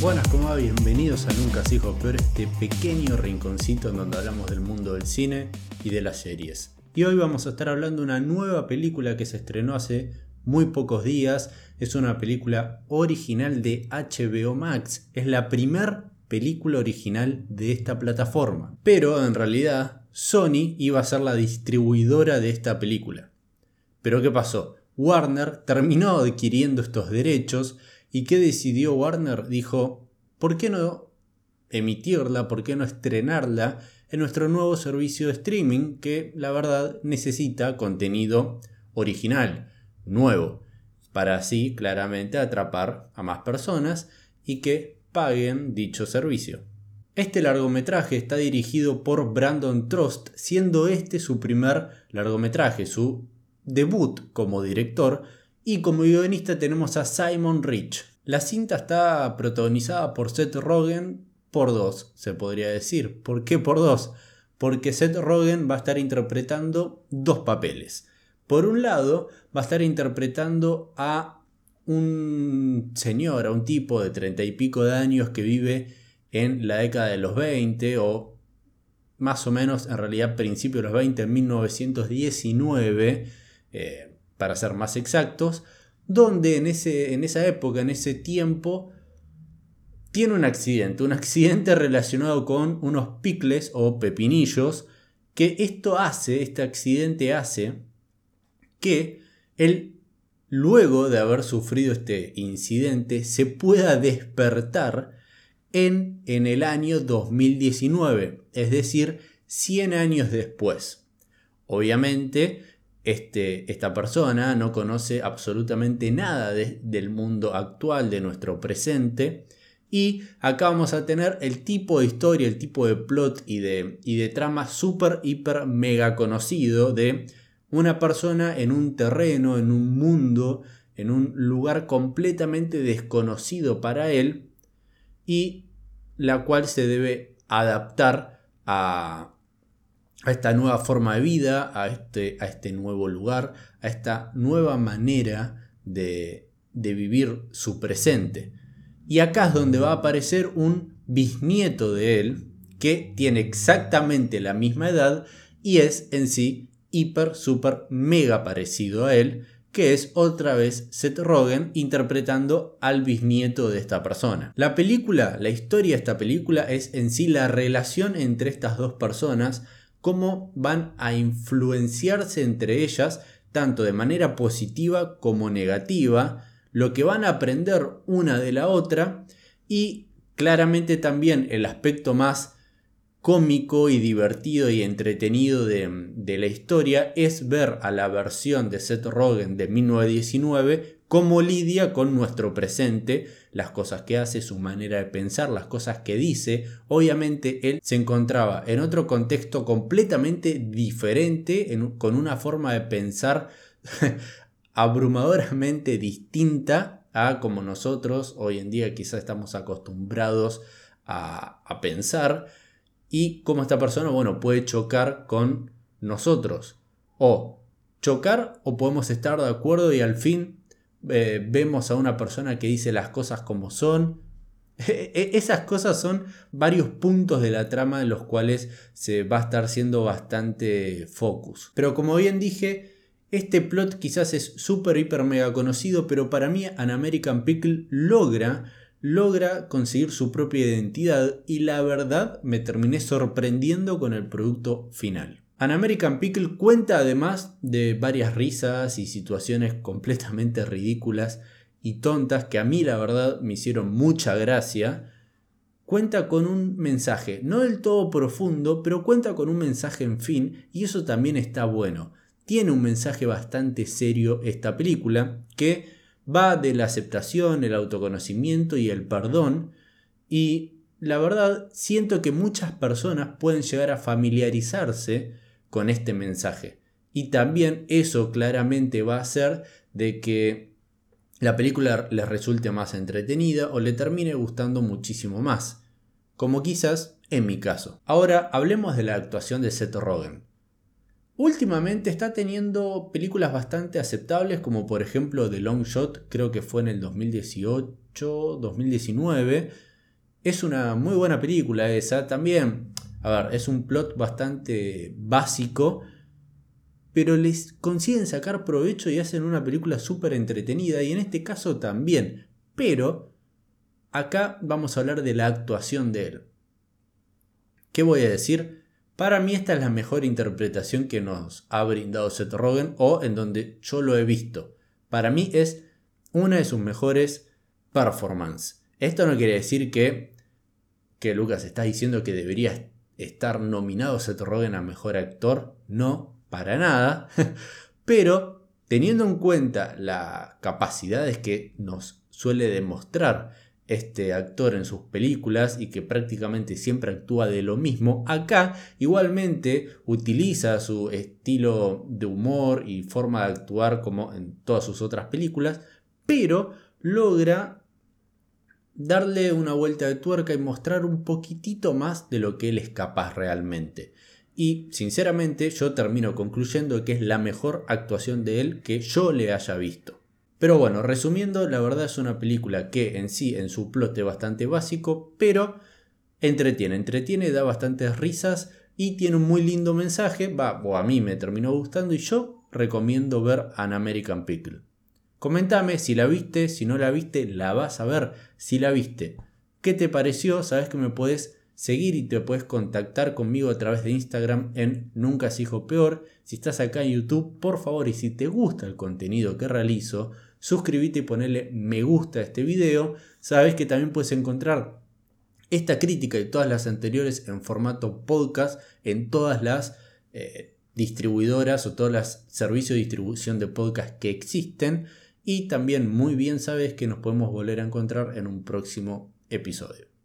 Buenas, ¿cómo va? Bienvenidos a Nunca se dijo peor, este pequeño rinconcito en donde hablamos del mundo del cine y de las series. Y hoy vamos a estar hablando de una nueva película que se estrenó hace muy pocos días. Es una película original de HBO Max. Es la primer película original de esta plataforma. Pero en realidad Sony iba a ser la distribuidora de esta película. Pero ¿qué pasó? Warner terminó adquiriendo estos derechos y ¿qué decidió Warner? Dijo, ¿por qué no emitirla? ¿Por qué no estrenarla en nuestro nuevo servicio de streaming que la verdad necesita contenido original, nuevo, para así claramente atrapar a más personas y que paguen dicho servicio. Este largometraje está dirigido por Brandon Trost, siendo este su primer largometraje, su debut como director, y como guionista tenemos a Simon Rich. La cinta está protagonizada por Seth Rogen por dos, se podría decir. ¿Por qué por dos? Porque Seth Rogen va a estar interpretando dos papeles. Por un lado, va a estar interpretando a un señor, a un tipo de treinta y pico de años que vive en la década de los 20 o más o menos en realidad principios de los 20, en 1919, eh, para ser más exactos, donde en, ese, en esa época, en ese tiempo, tiene un accidente, un accidente relacionado con unos picles o pepinillos, que esto hace, este accidente hace que él, luego de haber sufrido este incidente, se pueda despertar en, en el año 2019, es decir, 100 años después. Obviamente, este, esta persona no conoce absolutamente nada del mundo actual, de nuestro presente, y acá vamos a tener el tipo de historia, el tipo de plot y de, y de trama súper, hiper, mega conocido de una persona en un terreno, en un mundo, en un lugar completamente desconocido para él y la cual se debe adaptar a, a esta nueva forma de vida, a este, a este nuevo lugar, a esta nueva manera de, de vivir su presente. Y acá es donde va a aparecer un bisnieto de él que tiene exactamente la misma edad y es en sí hiper, super, mega parecido a él, que es otra vez Seth Rogen interpretando al bisnieto de esta persona. La película, la historia de esta película es en sí la relación entre estas dos personas, cómo van a influenciarse entre ellas, tanto de manera positiva como negativa, lo que van a aprender una de la otra y claramente también el aspecto más cómico y divertido y entretenido de, la historia es ver a la versión de Seth Rogen de 1919 cómo lidia con nuestro presente, las cosas que hace, su manera de pensar, las cosas que dice. Obviamente él se encontraba en otro contexto completamente diferente, con una forma de pensar abrumadoramente distinta a como nosotros hoy en día quizás estamos acostumbrados a, a pensar y cómo esta persona, bueno, puede chocar con nosotros. O chocar o podemos estar de acuerdo y al fin eh, vemos a una persona que dice las cosas como son. E, e, esas cosas son varios puntos de la trama en los cuales se va a estar siendo bastante focus. Pero como bien dije, este plot quizás es súper, hiper, mega conocido, pero para mí An American Pickle logra logra conseguir su propia identidad y la verdad me terminé sorprendiendo con el producto final. An American Pickle cuenta además de varias risas y situaciones completamente ridículas y tontas que a mí la verdad me hicieron mucha gracia. Cuenta con un mensaje, no del todo profundo, pero cuenta con un mensaje en fin y eso también está bueno. Tiene un mensaje bastante serio esta película que va de la aceptación, el autoconocimiento y el perdón. Y la verdad, siento que muchas personas pueden llegar a familiarizarse con este mensaje. Y también eso claramente va a hacer de que la película les resulte más entretenida o le termine gustando muchísimo más. Como quizás en mi caso. Ahora hablemos de la actuación de Seth Rogen. Últimamente está teniendo películas bastante aceptables, como por ejemplo The Long Shot, creo que fue en el 2018, 2019, Es una muy buena película esa. También, a ver, es un plot bastante básico, pero les consiguen sacar provecho y hacen una película súper entretenida. Y en este caso también. Pero acá vamos a hablar de la actuación de él. ¿Qué voy a decir? Para mí esta es la mejor interpretación que nos ha brindado Seth Rogen o en donde yo lo he visto. Para mí es una de sus mejores performances. Esto no quiere decir que, que Lucas está diciendo que debería estar nominado Seth Rogen a mejor actor. No, para nada. Pero teniendo en cuenta las capacidades que nos suele demostrar este actor en sus películas y que prácticamente siempre actúa de lo mismo, acá igualmente utiliza su estilo de humor y forma de actuar como en todas sus otras películas, pero logra darle una vuelta de tuerca y mostrar un poquitito más de lo que él es capaz realmente. Y sinceramente yo termino concluyendo que es la mejor actuación de él que yo le haya visto. Pero bueno, resumiendo, la verdad es una película que en sí, en su plot es bastante básico, pero entretiene, entretiene, da bastantes risas y tiene un muy lindo mensaje, va, a mí me terminó gustando y yo recomiendo ver An American Pickle. Comentame si la viste, si no la viste, la vas a ver si la viste. ¿Qué te pareció? Sabes que me puedes seguir y te puedes contactar conmigo a través de Instagram en Nunca se hijo peor. Si estás acá en YouTube, por favor, y si te gusta el contenido que realizo, suscríbete y ponele me gusta a este video. Sabes que también puedes encontrar esta crítica y todas las anteriores en formato podcast en todas las eh, distribuidoras o todos los servicios de distribución de podcast que existen. Y también muy bien sabes que nos podemos volver a encontrar en un próximo episodio.